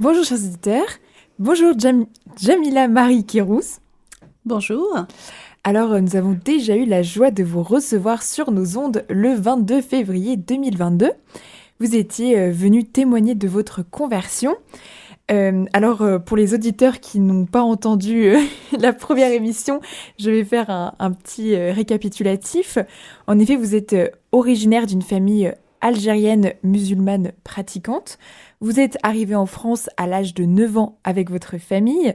Bonjour chers auditeurs, bonjour Jam- Jamila Marie Kérousse. Bonjour. Alors euh, nous avons déjà eu la joie de vous recevoir sur nos ondes le 22 février 2022. Vous étiez euh, venu témoigner de votre conversion. Euh, alors euh, pour les auditeurs qui n'ont pas entendu euh, la première émission, je vais faire un, un petit récapitulatif. En effet, vous êtes originaire d'une famille algérienne musulmane pratiquante. Vous êtes arrivé en France à l'âge de 9 ans avec votre famille.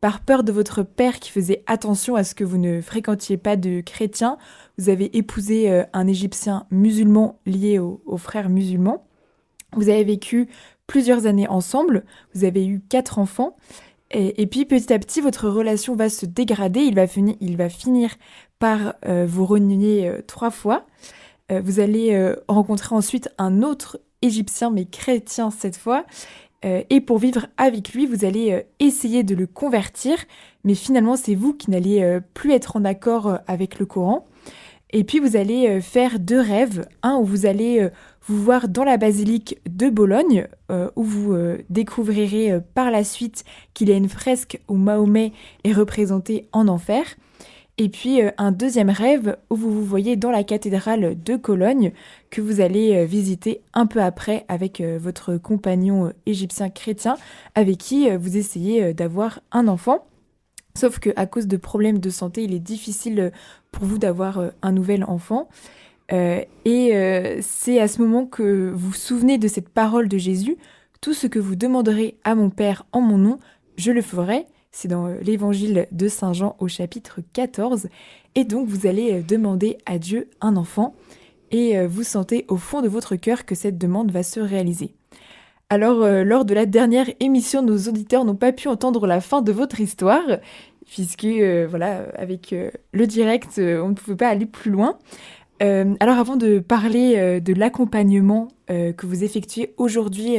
Par peur de votre père qui faisait attention à ce que vous ne fréquentiez pas de chrétiens, vous avez épousé euh, un Égyptien musulman lié au- aux frères musulmans. Vous avez vécu plusieurs années ensemble, vous avez eu quatre enfants, et, puis petit à petit, votre relation va se dégrader, il va, finir, par euh, vous renier euh, trois fois. Vous allez rencontrer ensuite un autre Égyptien, mais chrétien cette fois, euh, et pour vivre avec lui, vous allez euh, essayer de le convertir, mais finalement, c'est vous qui n'allez euh, plus être en accord avec le Coran. Et puis, vous allez faire deux rêves. Un où vous allez vous voir dans la basilique de Bologne, où vous découvrirez par la suite qu'il y a une fresque où Mahomet est représenté en enfer. Et puis euh, un deuxième rêve où vous vous voyez dans la cathédrale de Cologne que vous allez euh, visiter un peu après avec euh, votre compagnon égyptien chrétien avec qui vous essayez d'avoir un enfant. Sauf que à cause de problèmes de santé, il est difficile pour vous d'avoir un nouvel enfant. Et c'est à ce moment que vous vous souvenez de cette parole de Jésus Tout ce que vous demanderez à mon Père en mon nom, je le ferai. C'est dans euh, l'évangile de Saint Jean au chapitre 14. Et donc vous allez euh, demander à Dieu un enfant et euh, vous sentez au fond de votre cœur que cette demande va se réaliser. Alors, lors de la dernière émission, nos auditeurs n'ont pas pu entendre la fin de votre histoire, puisque, voilà, avec le direct, on ne pouvait pas aller plus loin. Alors, avant de parler de l'accompagnement que vous effectuez aujourd'hui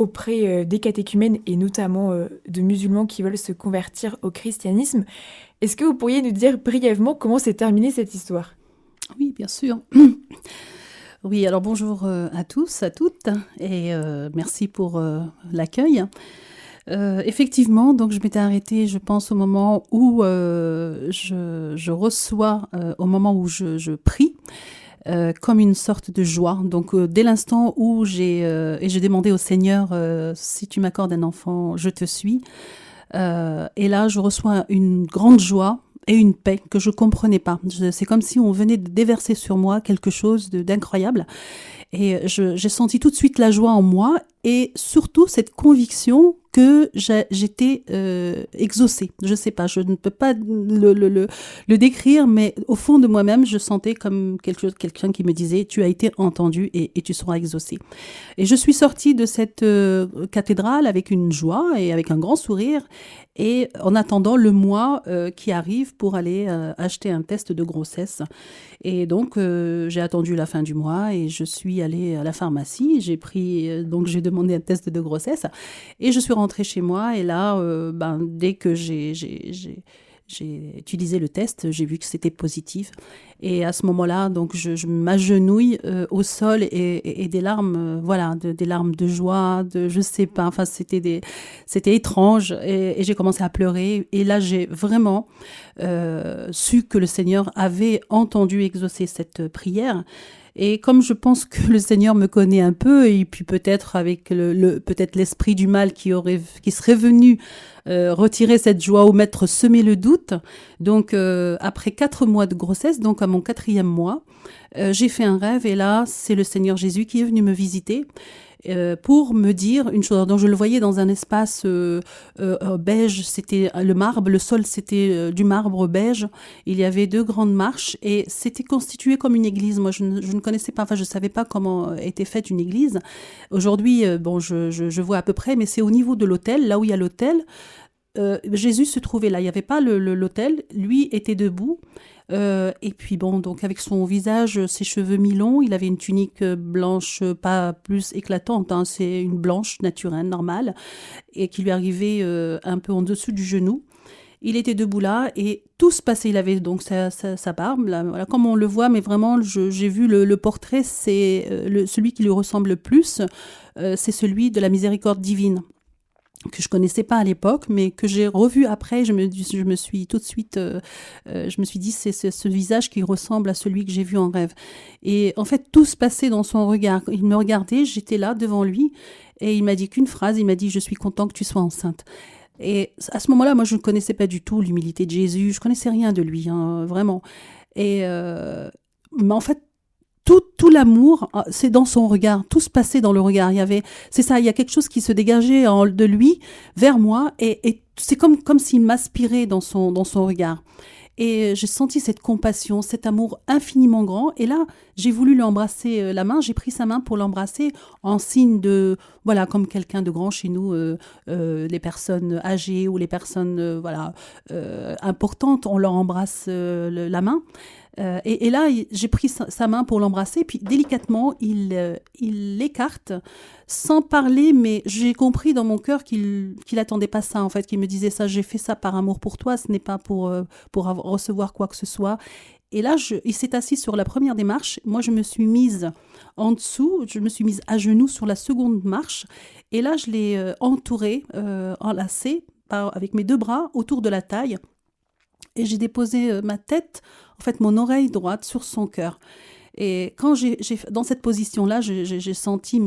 auprès euh, des catéchumènes et notamment euh, de musulmans qui veulent se convertir au christianisme, est-ce que vous pourriez nous dire brièvement comment s'est terminée cette histoire? Oui, bien sûr. Oui, alors bonjour euh, à tous, à toutes, et merci pour l'accueil. Effectivement, donc je m'étais arrêtée, je pense, au moment où je, reçois, au moment où je prie, euh, comme une sorte de joie. Donc, euh, dès l'instant où j'ai euh, et j'ai demandé au Seigneur euh, si tu m'accordes un enfant, je te suis. Et là, je reçois une grande joie et une paix que je comprenais pas. C'est comme si on venait de déverser sur moi quelque chose d'incroyable. Et j'ai senti tout de suite la joie en moi et surtout cette conviction que j'étais euh, exaucée. Je sais pas, je ne peux pas le, le, le, décrire, mais au fond de moi-même, je sentais comme quelqu'un qui me disait tu as été entendu et, et tu seras exaucé. Et je suis sortie de cette euh, cathédrale avec une joie et avec un grand sourire et en attendant le mois euh, qui arrive pour aller acheter un test de grossesse. Et donc j'ai attendu la fin du mois et je suis allée à la pharmacie. J'ai pris donc j'ai demandé un test de grossesse et je suis rentrée chez moi et là euh, ben dès que j'ai utilisé le test, j'ai vu que c'était positif. Et à ce moment-là, donc, je, m'agenouille euh, au sol et, des larmes, euh, voilà, de- des larmes de joie, de je sais pas. Enfin, c'était c'était étrange. Et, j'ai commencé à pleurer. Et là, j'ai vraiment euh, su que le Seigneur avait entendu exaucer cette prière. Et comme je pense que le Seigneur me connaît un peu, et puis peut-être avec le, peut-être l'esprit du mal qui aurait, qui serait venu retirer cette joie ou mettre semer le doute. Donc après quatre mois de grossesse, donc mon quatrième mois, euh, j'ai fait un rêve et là c'est le Seigneur Jésus qui est venu me visiter. euh, pour me dire une chose. Donc je le voyais dans un espace euh, beige, c'était le marbre, le sol c'était du marbre beige. Il y avait deux grandes marches et c'était constitué comme une église. Moi je ne, connaissais pas, enfin je savais pas comment était faite une église. Aujourd'hui, bon, je, vois à peu près, mais c'est au niveau de l'autel, là où il y a. Euh, Jésus se trouvait là, il n'y avait pas l'autel. lui était debout. Euh, et puis bon, donc avec son visage, ses cheveux mi-longs, il avait une tunique blanche, pas plus éclatante, hein, c'est une blanche naturelle, normale, et qui lui arrivait euh, un peu en dessous du genou. Il était debout là et tout se passait. Il avait donc sa, sa, barbe, là, voilà, comme on le voit, mais vraiment, j'ai vu le, portrait, c'est euh, celui qui lui ressemble le plus, euh, c'est celui de la miséricorde divine. Que je connaissais pas à l'époque, mais que j'ai revu après. Je me, suis tout de suite, euh, euh, je me suis dit, c'est ce visage qui ressemble à celui que j'ai vu en rêve. Et en fait, tout se passait dans son regard. Il me regardait, j'étais là devant lui, et il m'a dit qu'une phrase. Il m'a dit, je suis content que tu sois enceinte. Et à ce moment-là, moi, je ne connaissais pas du tout l'humilité de Jésus. Je connaissais rien de lui, hein, vraiment. Et euh, mais en fait, tout, l'amour, euh, c'est dans son regard. Tout se passait dans le regard. Il y avait, c'est ça, il y a quelque chose qui se dégageait de lui vers moi et, c'est comme, comme s'il m'aspirait dans son, dans son regard. Et j'ai senti cette compassion, cet amour infiniment grand. Et là, j'ai voulu lui embrasser euh, la main. J'ai pris sa main pour l'embrasser en signe de, voilà, comme quelqu'un de grand chez nous, euh, les personnes âgées ou les personnes, voilà, importantes, on leur embrasse la main. Euh, et, là, j'ai pris sa, main pour l'embrasser, puis délicatement, il euh, il l'écarte sans parler, mais j'ai compris dans mon cœur qu'il qu'il attendait pas ça, en fait, qu'il me disait ça, j'ai fait ça par amour pour toi, ce n'est pas pour, euh, pour recevoir quoi que ce soit. Et là, il s'est assis sur la première des marches. Moi, je me suis mise en dessous, je me suis mise à genoux sur la seconde marche. Et là, je l'ai entouré, enlacé, avec mes deux bras autour de la taille et j'ai déposé euh, ma tête, en fait mon oreille droite sur son cœur. Et quand j'ai, dans cette position-là, j'ai senti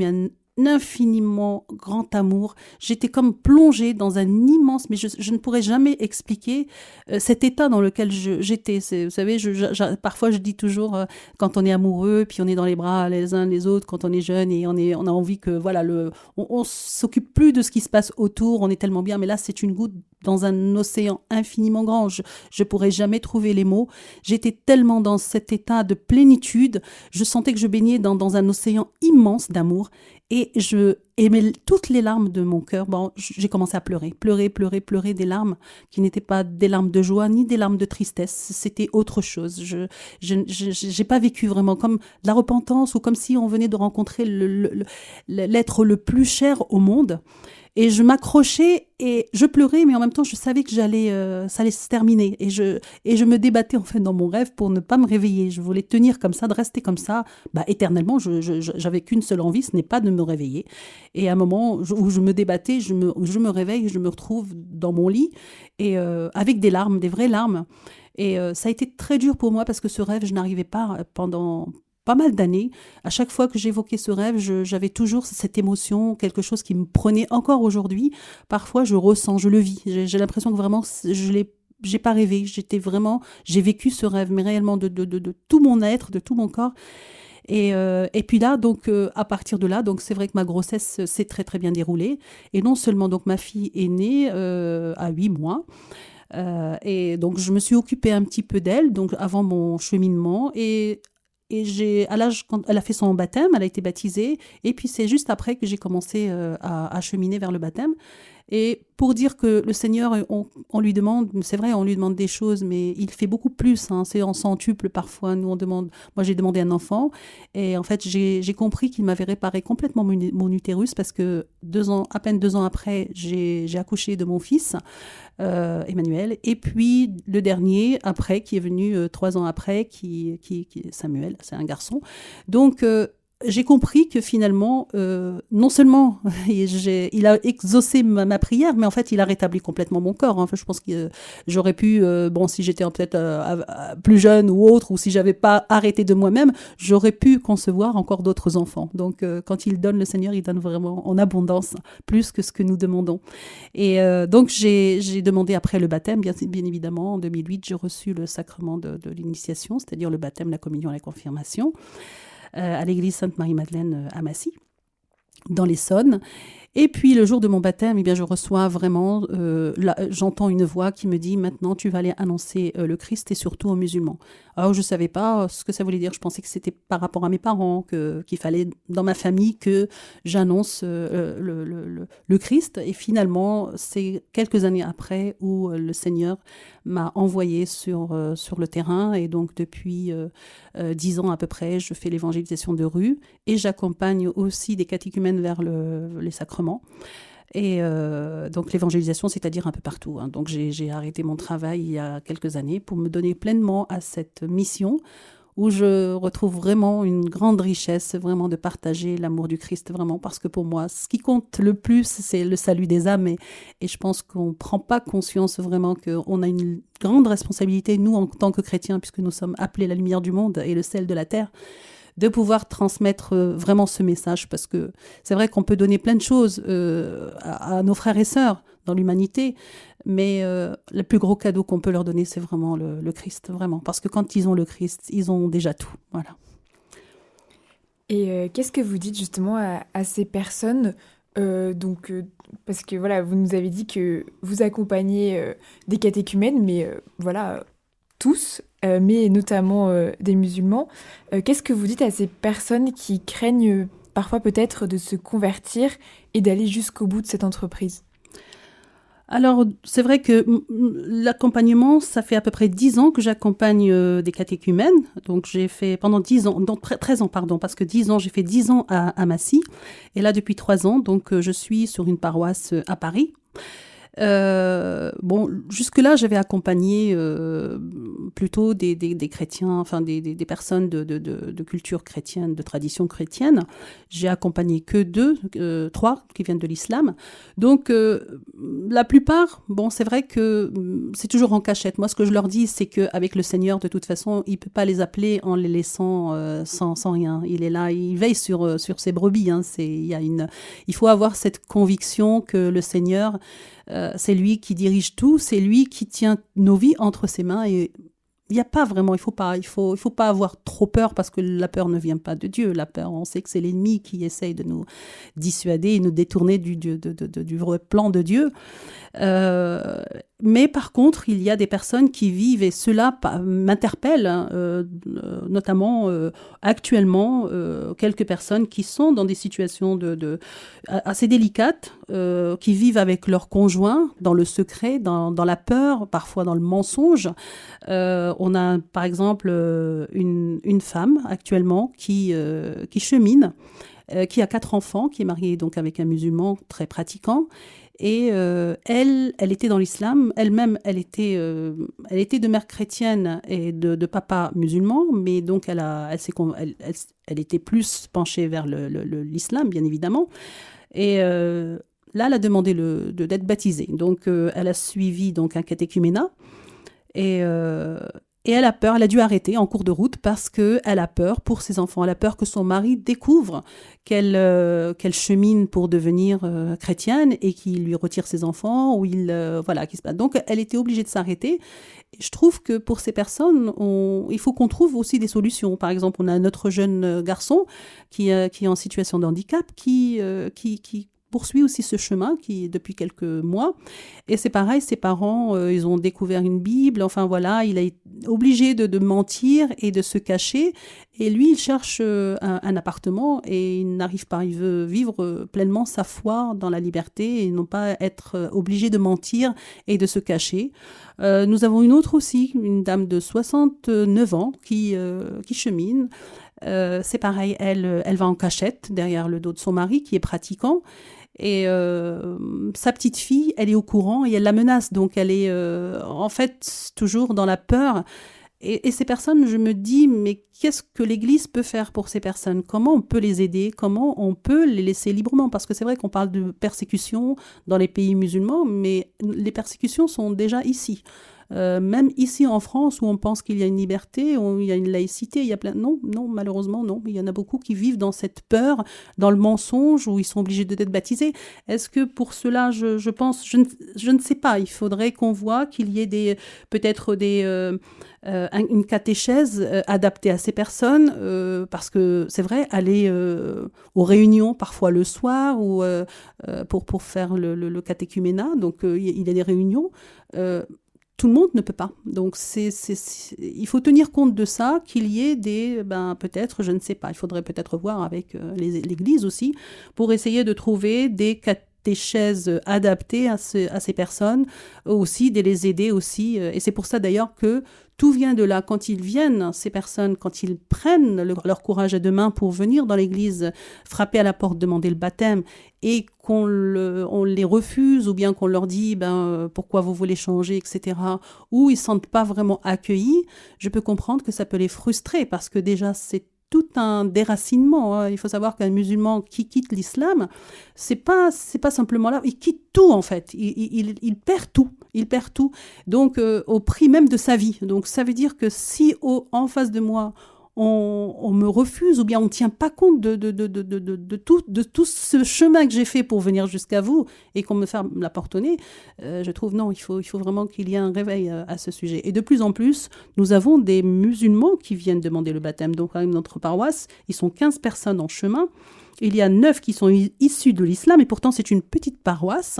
infiniment grand amour. J'étais comme plongée dans un immense, mais je, ne pourrais jamais expliquer euh, cet état dans lequel j'étais. Vous savez, je, parfois je dis toujours, euh, quand on est amoureux, puis on est dans les bras les uns les autres, quand on est jeune et on, est, on a envie que, voilà, le, on, on s'occupe plus de ce qui se passe autour, on est tellement bien, mais là c'est une goutte dans un océan infiniment grand. Je ne pourrais jamais trouver les mots. J'étais tellement dans cet état de plénitude, je sentais que je baignais dans, dans un océan immense d'amour et je aimais toutes les larmes de mon cœur. Bon, j'ai commencé à pleurer, pleurer, pleurer, pleurer des larmes qui n'étaient pas des larmes de joie ni des larmes de tristesse. C'était autre chose. Je n'ai pas vécu vraiment comme de la repentance ou comme si on venait de rencontrer l'être le, le plus cher au monde. Et je m'accrochais et je pleurais, mais en même temps, je savais que j'allais, euh, ça allait se terminer. Et je, et je me débattais en fait dans mon rêve pour ne pas me réveiller. Je voulais tenir comme ça, de rester comme ça, bah, éternellement. Je, j'avais qu'une seule envie, ce n'est pas de me réveiller. Et à un moment où je me débattais, je me, je me réveille, je me retrouve dans mon lit et euh, avec des larmes, des vraies larmes. Et euh, ça a été très dur pour moi parce que ce rêve, je n'arrivais pas pendant pas mal d'années, à chaque fois que j'évoquais ce rêve, j'avais toujours cette émotion, quelque chose qui me prenait encore aujourd'hui. Parfois, je ressens, je le vis. J'ai l'impression que vraiment, je l'ai j'ai pas rêvé, j'étais vraiment, j'ai vécu ce rêve, mais réellement de, de, de, tout mon être, de tout mon corps. Et, euh, et puis là, donc euh, à partir de là, donc c'est vrai que ma grossesse s'est très très bien déroulée. Et non seulement donc ma fille est née euh, à huit mois. et donc je me suis occupée un petit peu d'elle, donc avant mon cheminement. Et et j'ai, à l'âge, quand elle a fait son baptême, elle a été baptisée. Et puis c'est juste après que j'ai commencé à, cheminer vers le baptême. Et pour dire que le Seigneur, on, lui demande, c'est vrai, on lui demande des choses, mais il fait beaucoup plus. Hein, c'est en centuple parfois. Nous, on demande. Moi, j'ai demandé un enfant, et en fait, j'ai compris qu'il m'avait réparé complètement mon, utérus parce que deux ans, à peine deux ans après, j'ai accouché de mon fils euh, Emmanuel, et puis le dernier après, qui est venu euh, trois ans après, qui, qui, Samuel, c'est un garçon. Donc euh, j'ai compris que finalement, euh, non seulement il a exaucé ma, prière, mais en fait, il a rétabli complètement mon corps. Enfin, je pense que j'aurais pu, euh, bon, si j'étais peut-être euh, plus jeune ou autre, ou si j'avais pas arrêté de moi-même, j'aurais pu concevoir encore d'autres enfants. Donc, quand il donne le Seigneur, il donne vraiment en abondance, plus que ce que nous demandons. Et donc, j'ai demandé après le baptême, bien, évidemment, en 2008, j'ai reçu le sacrement de, de l'initiation, c'est-à-dire le baptême, la communion la confirmation. Euh, à l'église Sainte-Marie-Madeleine euh, à Massy, dans l'Essonne. Et puis le jour de mon baptême, eh bien, je reçois vraiment, euh, j'entends une voix qui me dit maintenant tu vas aller annoncer euh, le Christ et surtout aux musulmans. Alors je ne savais pas ce que ça voulait dire. Je pensais que c'était par rapport à mes parents, qu'il fallait dans ma famille que j'annonce euh, le, le, le, Christ. Et finalement, c'est quelques années après où le Seigneur m'a envoyé sur, sur le terrain. Et donc depuis dix ans à peu près, je fais l'évangélisation de rue et j'accompagne aussi des catéchumènes vers le, les sacrements et euh, donc l'évangélisation, c'est-à-dire un peu partout. Hein. Donc j'ai arrêté mon travail il y a quelques années pour me donner pleinement à cette mission où je retrouve vraiment une grande richesse, vraiment de partager l'amour du Christ, vraiment, parce que pour moi, ce qui compte le plus, c'est le salut des âmes, et, et je pense qu'on ne prend pas conscience vraiment qu'on a une grande responsabilité, nous, en tant que chrétiens, puisque nous sommes appelés la lumière du monde et le sel de la terre, de pouvoir transmettre euh, vraiment ce message, parce que c'est vrai qu'on peut donner plein de choses euh, à, nos frères et sœurs dans l'humanité, mais euh, le plus gros cadeau qu'on peut leur donner, c'est vraiment le, Christ, vraiment, parce que quand ils ont le Christ, ils ont déjà tout, voilà. Et qu'est-ce que vous dites justement à, ces personnes donc, parce que voilà, vous nous avez dit que vous accompagnez des catéchumènes, mais voilà, tous, euh, mais notamment euh, des musulmans. Euh, qu'est-ce que vous dites à ces personnes qui craignent parfois peut-être de se convertir et d'aller jusqu'au bout de cette entreprise? Alors, c'est vrai que l'accompagnement, ça fait à peu près 10 ans que j'accompagne des catéchumènes. Donc, j'ai fait pendant 10 ans, donc 13 ans, pardon, parce que 10 ans, j'ai fait 10 ans à, à Massy. Et là, depuis 3 ans, donc, je suis sur une paroisse à Paris. Euh, bon, jusque-là, j'avais accompagné euh, plutôt des, des, des, chrétiens, enfin des, des personnes de, de, de, culture chrétienne, de tradition chrétienne. J'ai accompagné que deux, euh, trois qui viennent de l'islam. Donc, la plupart, bon, c'est vrai que mm, c'est toujours en cachette. Moi, ce que je leur dis, c'est qu'avec le Seigneur, de toute façon, il peut pas les appeler en les laissant sans, sans rien. Il est là, il veille sur, sur ses brebis. Hein. Il, y a une, il faut avoir cette conviction que le Seigneur euh, c'est lui qui dirige tout, c'est lui qui tient nos vies entre ses mains et il n'y a pas vraiment, il faut pas, il faut, il faut pas avoir trop peur parce que la peur ne vient pas de Dieu. La peur, on sait que c'est l'ennemi qui essaye de nous dissuader et nous détourner du, du, du vrai plan de Dieu. Euh, mais par contre, il y a des personnes qui vivent, et cela m'interpelle, hein, euh, notamment euh, actuellement, quelques personnes qui sont dans des situations assez délicates, qui vivent avec leur conjoint dans le secret, dans, la peur, parfois dans le mensonge. on a par exemple une, une femme actuellement qui, qui chemine, qui a quatre enfants, qui est mariée donc avec un musulman très pratiquant et euh, elle, elle était dans l'islam. Elle-même, elle était, euh, elle était de mère chrétienne et de, papa musulman, mais donc elle a, elle, elle, elle, était plus penchée vers l'islam, bien évidemment. Et euh, là, elle a demandé d'être baptisée. Donc, elle a suivi donc un catéchuménat. Et, et elle a peur, elle a dû arrêter en cours de route parce que elle a peur pour ses enfants. Elle a peur que son mari découvre qu'elle euh, chemine pour devenir euh, chrétienne et qu'il lui retire ses enfants ou il euh, voilà qui se passe. Donc elle était obligée de s'arrêter. Je trouve que pour ces personnes, on, il faut qu'on trouve aussi des solutions. Par exemple, on a un autre jeune garçon qui, qui est en situation de handicap qui, qui, qui poursuit aussi ce chemin qui depuis quelques mois. Et c'est pareil, ses parents, euh, ils ont découvert une Bible. Enfin voilà, il est obligé de, mentir et de se cacher. Et lui, il cherche euh, un, appartement et il n'arrive pas. Il veut vivre euh, pleinement sa foi dans la liberté et non pas être obligé de mentir et de se cacher. nous avons une autre aussi, une dame de 69 ans qui, qui chemine. c'est pareil, elle, elle va en cachette derrière le dos de son mari qui est pratiquant. Et euh, sa petite fille, elle est au courant et elle la menace. Donc elle est euh, en fait toujours dans la peur. Et, ces personnes, je me dis, mais qu'est-ce que l'Église peut faire pour ces personnes? Comment on peut les aider? Comment on peut les laisser librement? Parce que c'est vrai qu'on parle de persécution dans les pays musulmans, mais les persécutions sont déjà ici. Euh, même ici en France, où on pense qu'il y a une liberté, où il y a une laïcité, il y a plein... Non, non, malheureusement, non. Il y en a beaucoup qui vivent dans cette peur, dans le mensonge, où ils sont obligés d'être baptisés. Est-ce que pour cela, je, je pense, je ne, je ne, sais pas, il faudrait qu'on voit qu'il y ait des peut-être des... Euh, euh, une catéchèse adaptée à ces personnes, parce que c'est vrai, aller aux réunions parfois le soir ou pour, pour faire le, le, le catéchuménat, donc il y a des réunions tout le monde ne peut pas. Donc il faut tenir compte de ça, qu'il y ait des, ben, peut-être, je ne sais pas, il faudrait peut-être voir avec euh, l'Église aussi, pour essayer de trouver des catéchèse adaptée à, à ces personnes, aussi de les aider aussi. Et c'est pour ça d'ailleurs que tout vient de là. Quand ils viennent, ces personnes, quand ils prennent leur courage à deux mains pour venir dans l'église, frapper à la porte, demander le baptême, et qu'on on les refuse, ou bien qu'on leur dit ben, pourquoi vous voulez changer, etc., ou ils ne sentent pas vraiment accueillis, je peux comprendre que ça peut les frustrer, parce que déjà, c'est tout un déracinement. Hein. Il faut savoir qu'un musulman qui quitte l'islam, c'est pas c'est pas simplement là, il quitte tout en fait. Il, perd tout, il perd tout. Donc euh, au prix même de sa vie. Donc ça veut dire que si en face de moi on, me refuse ou bien on ne tient pas compte de, tout, ce chemin que j'ai fait pour venir jusqu'à vous et qu'on me ferme la porte au nez, euh, je trouve non, il faut, vraiment qu'il y ait un réveil euh, à ce sujet. Et de plus en plus, nous avons des musulmans qui viennent demander le baptême. Donc, dans notre paroisse, ils sont 15 personnes en chemin. Il y a neuf qui sont issus de l'islam et pourtant c'est une petite paroisse.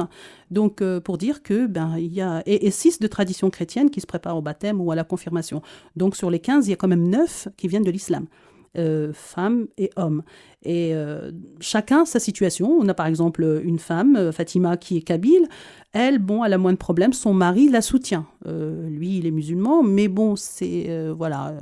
Donc euh, pour dire que ben il y a et, six de tradition chrétienne qui se préparent au baptême ou à la confirmation. Donc sur les 15, il y a quand même neuf qui viennent de l'islam. Euh, femmes et hommes. Et euh, chacun sa situation. On a par exemple une femme, Fatima, qui est kabyle. Elle, bon, elle a moins de problèmes. Son mari la soutient. lui, il est musulman, mais bon, c'est voilà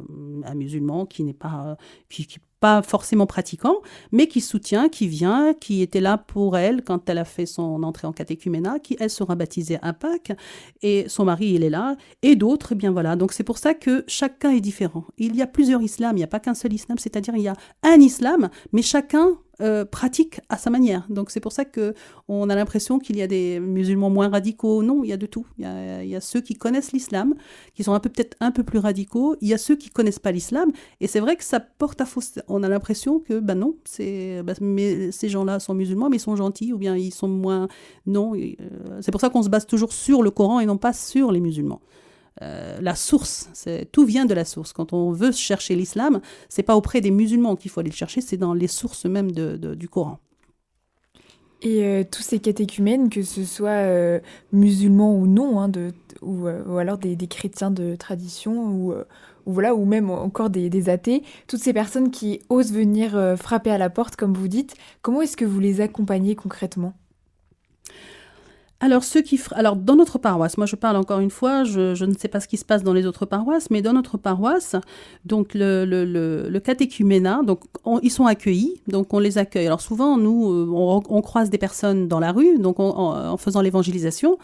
un musulman qui n'est pas qui, qui pas forcément pratiquant, mais qui soutient, qui vient, qui était là pour elle quand elle a fait son entrée en catéchuménat, qui elle sera baptisée à Pâques, et son mari il est là, et d'autres, eh bien voilà. Donc c'est pour ça que chacun est différent. Il y a plusieurs islams, il n'y a pas qu'un seul islam, c'est-à-dire il y a un islam, mais chacun euh, pratique à sa manière. Donc c'est pour ça que on a l'impression qu'il y a des musulmans moins radicaux. Non, il y a de tout. Il y a, ceux qui connaissent l'islam, qui sont un peu peut-être un peu plus radicaux. Il y a ceux qui connaissent pas l'islam. Et c'est vrai que ça porte à faux. On a l'impression que ben non, c'est ben, mais ces gens-là sont musulmans, mais ils sont gentils ou bien ils sont moins. Non, euh, c'est pour ça qu'on se base toujours sur le Coran et non pas sur les musulmans. Euh, la source, tout vient de la source. Quand on veut chercher l'islam, c'est pas auprès des musulmans qu'il faut aller le chercher, c'est dans les sources même du Coran. Et euh, tous ces catéchumènes, que ce soit euh, musulmans ou non, hein, ou, alors des, chrétiens de tradition, ou, voilà, ou même encore des, des, athées, toutes ces personnes qui osent venir frapper à la porte, comme vous dites, comment est-ce que vous les accompagnez concrètement? Alors, ceux qui, alors, dans notre paroisse, moi je parle encore une fois, je, ne sais pas ce qui se passe dans les autres paroisses, mais dans notre paroisse, donc le, le, le, catéchuménat, donc ils sont accueillis, donc on les accueille. Alors souvent, nous, euh, on, croise des personnes dans la rue, donc en, faisant l'évangélisation,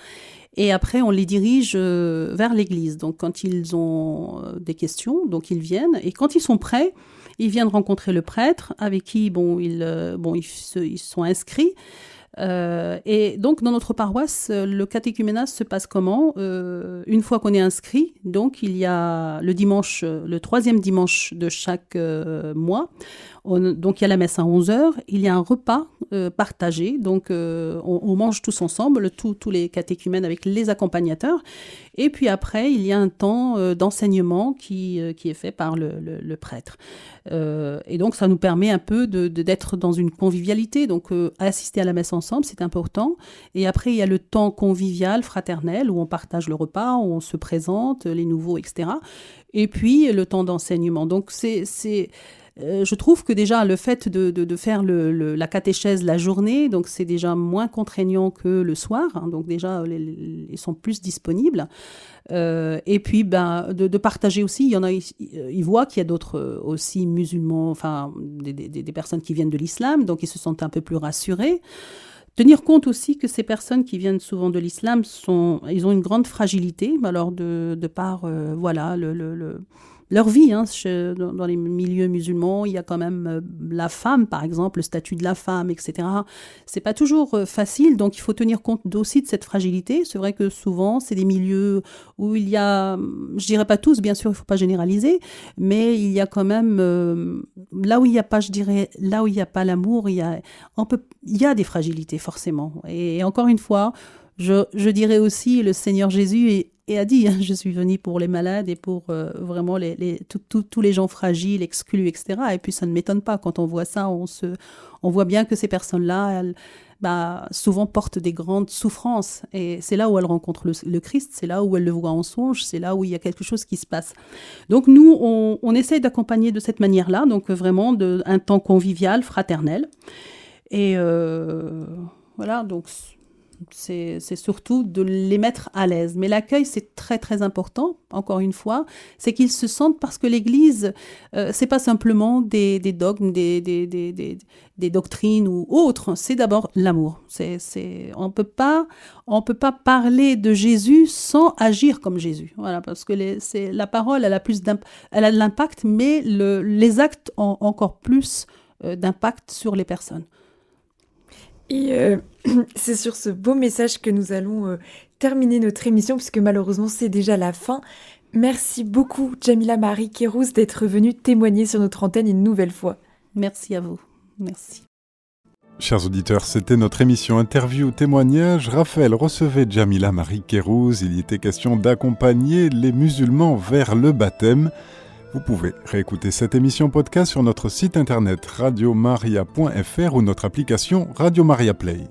et après on les dirige euh, vers l'église. Donc quand ils ont euh, des questions, donc ils viennent, et quand ils sont prêts, ils viennent rencontrer le prêtre, avec qui, bon, ils, bon, ils, ils sont inscrits. Euh, et donc, dans notre paroisse, le catéchuménat se passe comment? Euh, Une fois qu'on est inscrit, donc il y a le dimanche, le troisième dimanche de chaque euh, mois, donc il y a la messe à 11h, il y a un repas euh, partagé, donc euh, on, mange tous ensemble, tous les catéchumènes avec les accompagnateurs, et puis après il y a un temps euh, d'enseignement qui, qui est fait par le, prêtre. et donc ça nous permet un peu d'être de, dans une convivialité, donc assister à la messe ensemble, c'est important, et après il y a le temps convivial, fraternel, où on partage le repas, où on se présente, les nouveaux, etc. Et puis le temps d'enseignement. Donc c'est euh, je trouve que déjà le fait de, de, faire le, la catéchèse la journée, donc c'est déjà moins contraignant que le soir, hein, donc déjà ils sont plus disponibles. Euh, et puis ben, de, de, partager aussi, il y en a, ils voient qu'il y a d'autres euh, aussi musulmans, enfin des, des, des personnes qui viennent de l'islam, donc ils se sentent un peu plus rassurés. Tenir compte aussi que ces personnes qui viennent souvent de l'islam sont, ils ont une grande fragilité, alors de, de par, voilà, le, le, le leur vie. Hein, dans, les milieux musulmans, il y a quand même euh, la femme, par exemple, le statut de la femme, etc. C'est pas toujours euh, facile, donc il faut tenir compte aussi de cette fragilité. C'est vrai que souvent, c'est des milieux où il y a, je dirais pas tous, bien sûr, il faut pas généraliser, mais il y a quand même euh, là où il n'y a pas, je dirais, là où il n'y a pas l'amour, il y a, on peut, il y a des fragilités forcément. Et, encore une fois, je, je dirais aussi, le Seigneur Jésus est et a dit Je suis venu pour les malades et pour euh, vraiment tous les gens fragiles, exclus, etc. Et puis ça ne m'étonne pas. Quand on voit ça, on, voit bien que ces personnes-là, elles, bah, souvent portent des grandes souffrances. Et c'est là où elles rencontrent le, Christ, c'est là où elles le voient en songe, c'est là où il y a quelque chose qui se passe. Donc nous, on, on essaye d'accompagner de cette manière-là, donc vraiment de, un temps convivial, fraternel. Et. Euh, Voilà, donc c'est surtout de les mettre à l'aise. Mais l'accueil, c'est très très important, encore une fois, c'est qu'ils se sentent parce que l'Église, euh, c'est pas simplement des, dogmes, des, des, doctrines ou autres, c'est d'abord l'amour. On peut pas, on peut pas parler de Jésus sans agir comme Jésus. Voilà, parce que c'est, la parole, elle a plus elle a de l'impact, mais le, les actes ont encore plus euh, d'impact sur les personnes. Et euh, c'est sur ce beau message que nous allons euh, terminer notre émission, puisque malheureusement c'est déjà la fin. Merci beaucoup, Jamila Marie Kérouz, d'être venue témoigner sur notre antenne une nouvelle fois. Merci à vous. Merci. Chers auditeurs, c'était notre émission Interview témoignage. Raphaël recevait Jamila Marie Kérouz. Il y était question d'accompagner les musulmans vers le baptême. Vous pouvez réécouter cette émission podcast sur notre site internet radiomaria.fr ou notre application Radio Maria Play.